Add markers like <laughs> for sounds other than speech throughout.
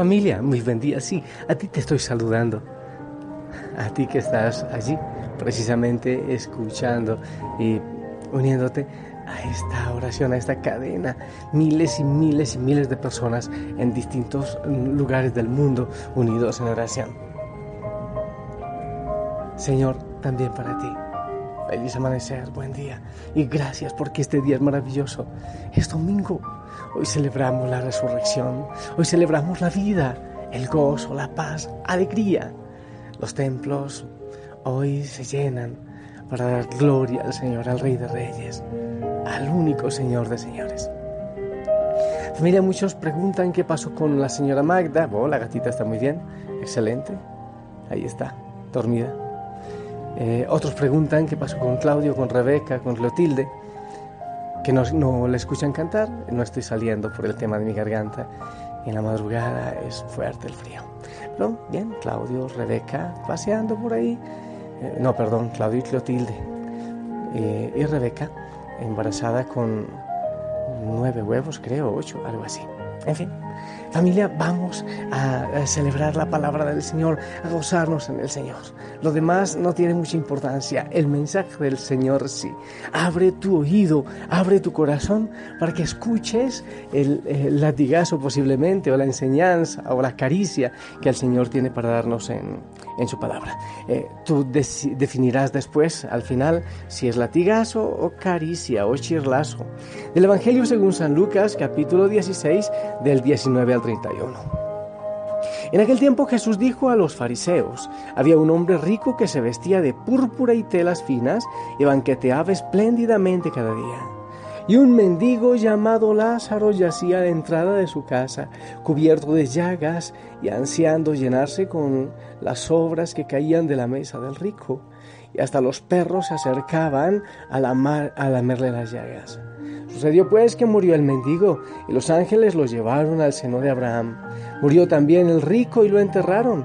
Familia, buen día. Sí, a ti te estoy saludando. A ti que estás allí, precisamente escuchando y uniéndote a esta oración, a esta cadena. Miles y miles y miles de personas en distintos lugares del mundo unidos en oración. Señor, también para ti. Feliz amanecer, buen día. Y gracias porque este día es maravilloso. Es domingo. Hoy celebramos la resurrección, hoy celebramos la vida, el gozo, la paz, alegría. Los templos hoy se llenan para dar gloria al Señor, al Rey de Reyes, al único Señor de señores. Familia, muchos preguntan qué pasó con la señora Magda. Oh, la gatita está muy bien, excelente. Ahí está, dormida. Eh, otros preguntan qué pasó con Claudio, con Rebeca, con Clotilde que no, no le escuchan cantar, no estoy saliendo por el tema de mi garganta. En la madrugada es fuerte el frío. Pero bien, Claudio, Rebeca, paseando por ahí. Eh, no, perdón, Claudio y Clotilde. Eh, y Rebeca, embarazada con nueve huevos, creo, ocho, algo así. En fin, Familia, vamos a, celebrar la palabra del Señor, a gozarnos en el Señor. Lo demás no tiene mucha importancia, el mensaje del Señor sí. Abre tu oído, abre tu corazón para que escuches el, latigazo posiblemente, o la enseñanza, o la caricia que el Señor tiene para darnos en, su palabra. Eh, tú definirás después, al final, si es latigazo o caricia o chirlazo. Del Evangelio según San Lucas, capítulo 16, del 19 al 31. En aquel tiempo Jesús dijo a los fariseos, había un hombre rico que se vestía de púrpura y telas finas y banqueteaba espléndidamente cada día. Y un mendigo llamado Lázaro yacía a la entrada de su casa, cubierto de llagas y ansiando llenarse con las sobras que caían de la mesa del rico. Y hasta los perros se acercaban a, la a lamerle las llagas. Sucedió pues que murió el mendigo y los ángeles lo llevaron al seno de Abraham. Murió también el rico y lo enterraron.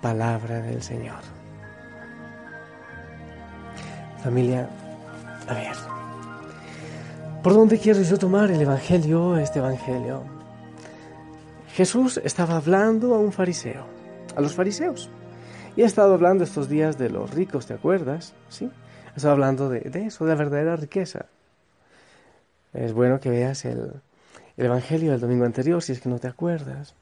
palabra del Señor. Familia, a ver, ¿por dónde quiero yo tomar el Evangelio, este Evangelio? Jesús estaba hablando a un fariseo, a los fariseos, y ha estado hablando estos días de los ricos, ¿te acuerdas? Sí, ha estado hablando de, eso, de la verdadera riqueza. Es bueno que veas el, el Evangelio del domingo anterior si es que no te acuerdas.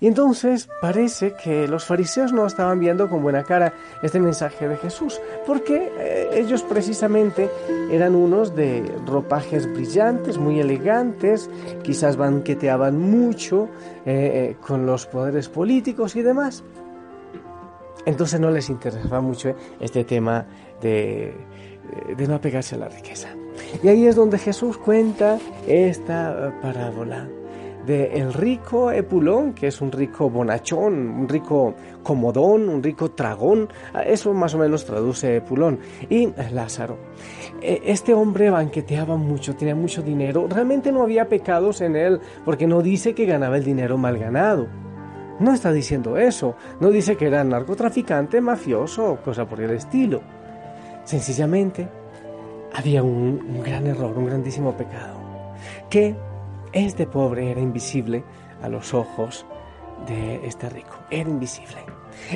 Y entonces parece que los fariseos no estaban viendo con buena cara este mensaje de Jesús, porque eh, ellos precisamente eran unos de ropajes brillantes, muy elegantes, quizás banqueteaban mucho eh, eh, con los poderes políticos y demás. Entonces no les interesaba mucho este tema de, de no apegarse a la riqueza. Y ahí es donde Jesús cuenta esta parábola de el rico Epulón, que es un rico bonachón, un rico comodón, un rico tragón, eso más o menos traduce Epulón, y Lázaro. E, este hombre banqueteaba mucho, tenía mucho dinero, realmente no había pecados en él, porque no dice que ganaba el dinero mal ganado. No está diciendo eso, no dice que era narcotraficante, mafioso cosa por el estilo. Sencillamente, había un, un gran error, un grandísimo pecado, que este pobre era invisible a los ojos de este rico, era invisible.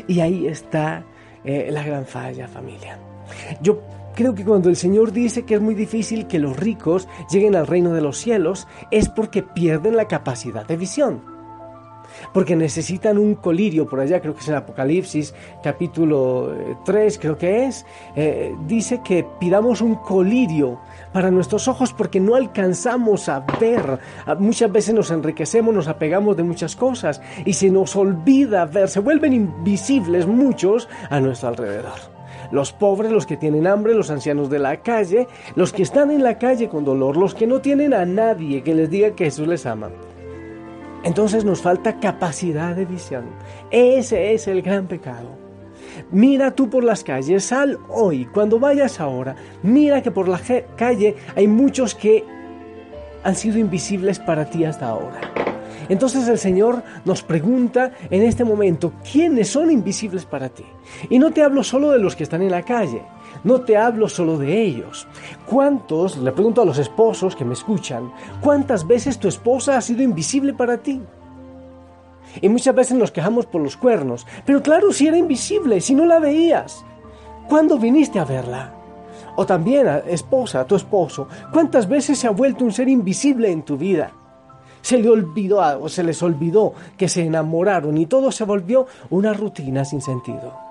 Y ahí está eh, la gran falla, familia. Yo creo que cuando el Señor dice que es muy difícil que los ricos lleguen al reino de los cielos, es porque pierden la capacidad de visión porque necesitan un colirio por allá, creo que es en Apocalipsis capítulo 3, eh, creo que es, eh, dice que pidamos un colirio para nuestros ojos porque no alcanzamos a ver. Ah, muchas veces nos enriquecemos, nos apegamos de muchas cosas y se nos olvida ver, se vuelven invisibles muchos a nuestro alrededor los pobres, los que tienen hambre, los ancianos de la calle, los que están en la calle con dolor, los que no tienen a nadie que les diga que Jesús les ama. Entonces nos falta capacidad de visión. Ese es el gran pecado. Mira tú por las calles, sal hoy, cuando vayas ahora, mira que por la calle hay muchos que han sido invisibles para ti hasta ahora. Entonces el Señor nos pregunta en este momento, ¿quiénes son invisibles para ti? Y no te hablo solo de los que están en la calle, no te hablo solo de ellos. ¿Cuántos, le pregunto a los esposos que me escuchan, cuántas veces tu esposa ha sido invisible para ti? Y muchas veces nos quejamos por los cuernos, pero claro, si era invisible, si no la veías. ¿Cuándo viniste a verla? O también, esposa, tu esposo, ¿cuántas veces se ha vuelto un ser invisible en tu vida? Se le olvidó o se les olvidó que se enamoraron y todo se volvió una rutina sin sentido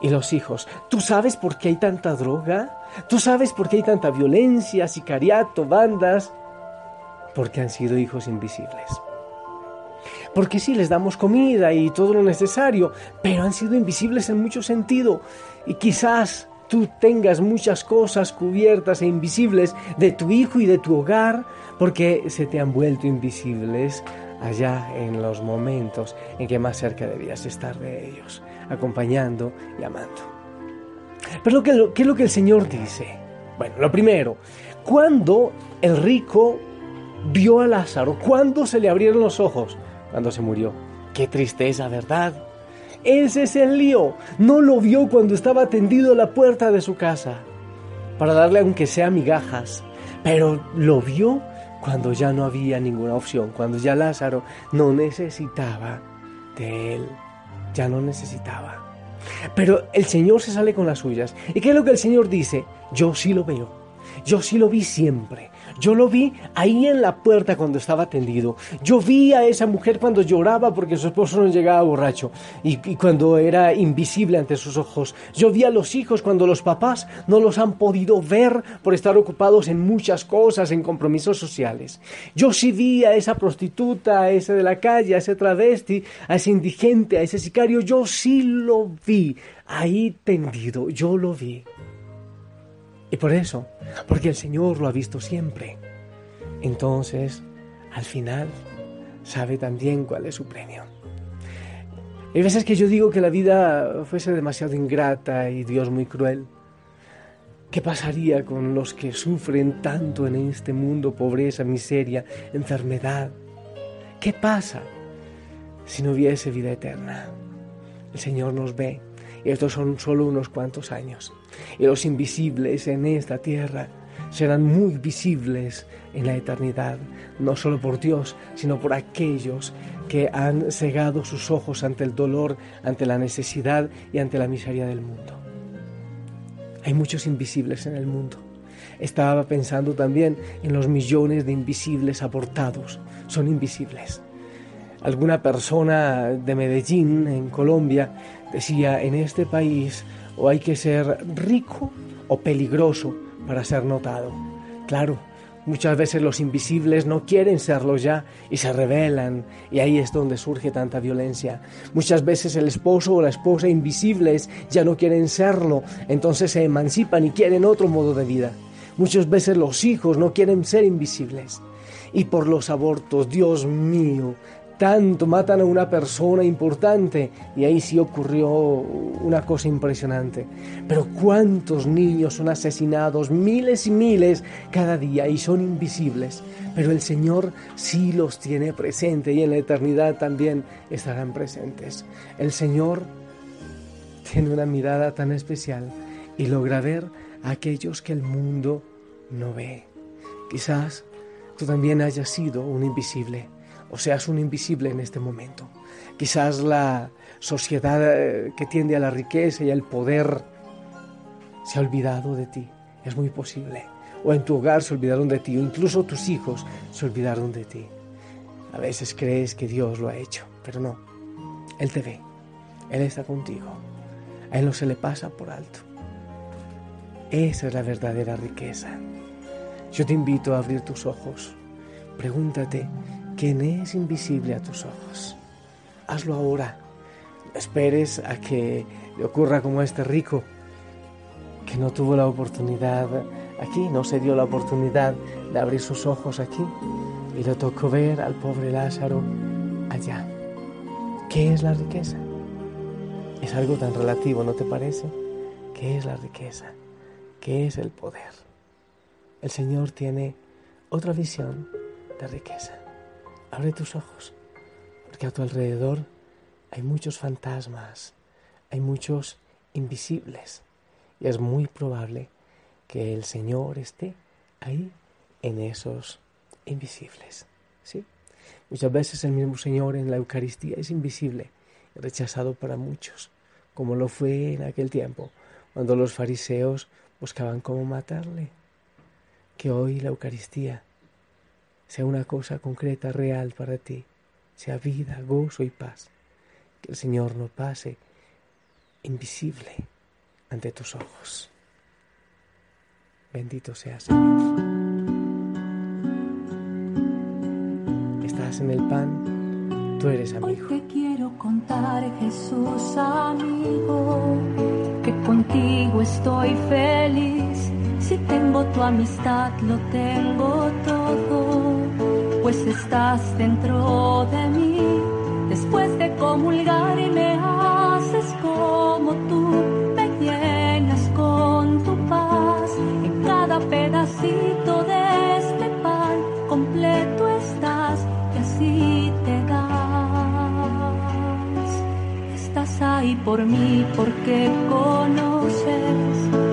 y los hijos. ¿Tú sabes por qué hay tanta droga? ¿Tú sabes por qué hay tanta violencia, sicariato, bandas? Porque han sido hijos invisibles. Porque sí les damos comida y todo lo necesario, pero han sido invisibles en mucho sentido. Y quizás tú tengas muchas cosas cubiertas e invisibles de tu hijo y de tu hogar, porque se te han vuelto invisibles allá en los momentos en que más cerca debías estar de ellos acompañando y amando. Pero ¿qué, es lo que el Señor dice? Bueno, lo primero, cuando el rico vio a Lázaro, cuando se le abrieron los ojos, cuando se murió. Qué tristeza, ¿verdad? Ese es el lío. No lo vio cuando estaba tendido a la puerta de su casa para darle aunque sea migajas, pero lo vio cuando ya no había ninguna opción, cuando ya Lázaro no necesitaba de él ya no necesitaba. Pero el Señor se sale con las suyas. ¿Y qué es lo que el Señor dice? Yo sí lo veo. Yo sí lo vi siempre. Yo lo vi ahí en la puerta cuando estaba tendido. Yo vi a esa mujer cuando lloraba porque su esposo no llegaba borracho y, cuando era invisible ante sus ojos. Yo vi a los hijos cuando los papás no los han podido ver por estar ocupados en muchas cosas, en compromisos sociales. Yo sí vi a esa prostituta, a ese de la calle, a ese travesti, a ese indigente, a ese sicario. Yo sí lo vi ahí tendido. Yo lo vi. Y por eso, porque el Señor lo ha visto siempre, entonces, al final, sabe también cuál es su premio. Hay veces que yo digo que la vida fuese demasiado ingrata y Dios muy cruel. ¿Qué pasaría con los que sufren tanto en este mundo, pobreza, miseria, enfermedad? ¿Qué pasa si no hubiese vida eterna? El Señor nos ve estos son solo unos cuantos años. Y los invisibles en esta tierra serán muy visibles en la eternidad, no solo por Dios, sino por aquellos que han cegado sus ojos ante el dolor, ante la necesidad y ante la miseria del mundo. Hay muchos invisibles en el mundo. Estaba pensando también en los millones de invisibles abortados. Son invisibles. Alguna persona de Medellín, en Colombia, decía, en este país o hay que ser rico o peligroso para ser notado. Claro, muchas veces los invisibles no quieren serlo ya y se rebelan y ahí es donde surge tanta violencia. Muchas veces el esposo o la esposa invisibles ya no quieren serlo, entonces se emancipan y quieren otro modo de vida. Muchas veces los hijos no quieren ser invisibles. Y por los abortos, Dios mío, tanto matan a una persona importante y ahí sí ocurrió una cosa impresionante. Pero cuántos niños son asesinados, miles y miles cada día y son invisibles. Pero el Señor sí los tiene presente y en la eternidad también estarán presentes. El Señor tiene una mirada tan especial y logra ver a aquellos que el mundo no ve. Quizás tú también hayas sido un invisible o seas un invisible en este momento. Quizás la sociedad eh, que tiende a la riqueza y al poder se ha olvidado de ti. Es muy posible. O en tu hogar se olvidaron de ti, o incluso tus hijos se olvidaron de ti. A veces crees que Dios lo ha hecho, pero no. Él te ve. Él está contigo. A Él no se le pasa por alto. Esa es la verdadera riqueza. Yo te invito a abrir tus ojos. Pregúntate, ¿quién es invisible a tus ojos? Hazlo ahora. Esperes a que le ocurra como a este rico, que no tuvo la oportunidad aquí, no se dio la oportunidad de abrir sus ojos aquí y le tocó ver al pobre Lázaro allá. ¿Qué es la riqueza? Es algo tan relativo, ¿no te parece? ¿Qué es la riqueza? ¿Qué es el poder? El Señor tiene otra visión de riqueza. Abre tus ojos, porque a tu alrededor hay muchos fantasmas, hay muchos invisibles, y es muy probable que el Señor esté ahí en esos invisibles. ¿sí? Muchas veces el mismo Señor en la Eucaristía es invisible rechazado para muchos, como lo fue en aquel tiempo, cuando los fariseos buscaban cómo matarle. Que hoy la Eucaristía sea una cosa concreta, real para ti, sea vida, gozo y paz. Que el Señor no pase invisible ante tus ojos. Bendito sea Señor. Estás en el pan, tú eres amigo. Hoy te quiero contar, Jesús amigo, que contigo estoy feliz. Si tengo tu amistad, lo tengo todo, pues estás dentro de mí. Después de comulgar y me haces como tú, me llenas con tu paz en cada pedacito de este pan completo estás y así te das. Estás ahí por mí porque conoces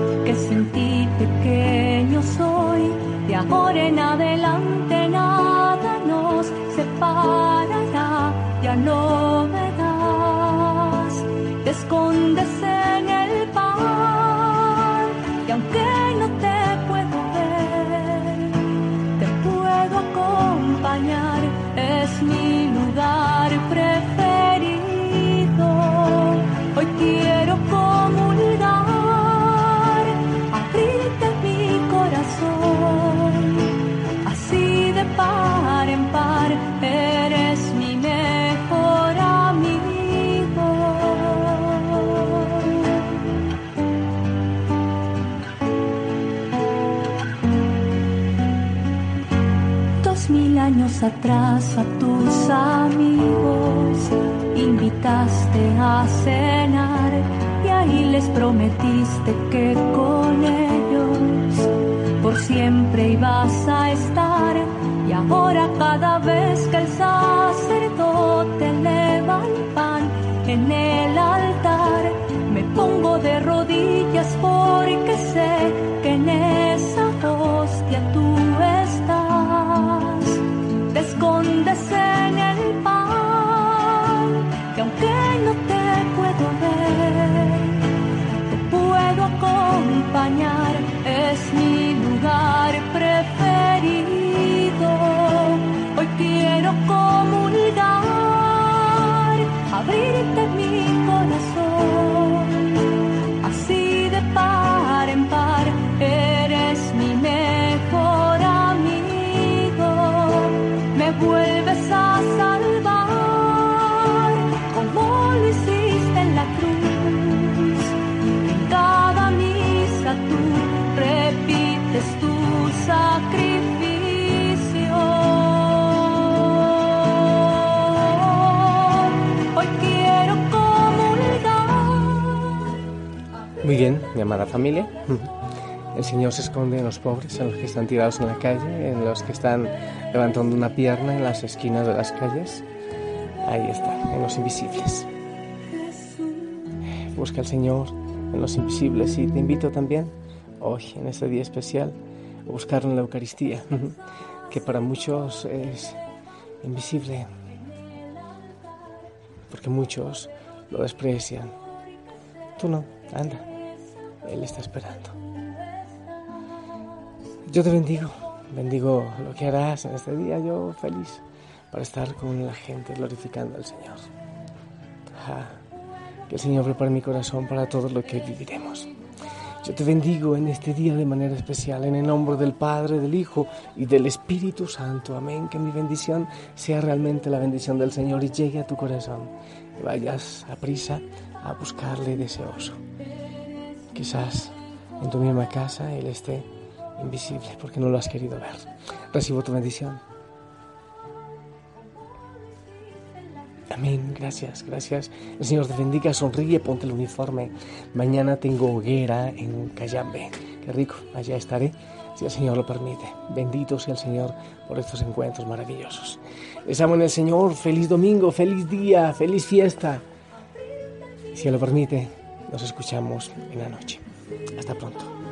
años atrás a tus amigos invitaste a cenar y ahí les prometiste que con ellos por siempre ibas a estar. Y ahora cada vez que el sacerdote eleva el pan en el altar me pongo de rodillas porque sé que en a salvar, como lo hiciste en la cruz. Cada misa tú repites tu sacrificio. Hoy quiero comulgar. Muy bien, mi amada familia. El Señor se esconde en los pobres, en los que están tirados en la calle, en los que están levantando una pierna en las esquinas de las calles. Ahí está, en los invisibles. Busca al Señor en los invisibles y te invito también, hoy, en este día especial, a buscarlo en la Eucaristía, <laughs> que para muchos es invisible, porque muchos lo desprecian. Tú no, anda, Él está esperando. Yo te bendigo, bendigo lo que harás en este día, yo feliz para estar con la gente glorificando al Señor. Ah, que el Señor prepare mi corazón para todo lo que viviremos. Yo te bendigo en este día de manera especial, en el nombre del Padre, del Hijo y del Espíritu Santo. Amén. Que mi bendición sea realmente la bendición del Señor y llegue a tu corazón. Que vayas a prisa a buscarle deseoso. Quizás en tu misma casa Él esté invisible porque no lo has querido ver. Recibo tu bendición. Amén, gracias, gracias. El Señor te bendiga, sonríe, ponte el uniforme. Mañana tengo hoguera en Cayambe. Qué rico, allá estaré, si el Señor lo permite. Bendito sea el Señor por estos encuentros maravillosos. Les amo en el Señor, feliz domingo, feliz día, feliz fiesta. Si lo permite, nos escuchamos en la noche. Hasta pronto.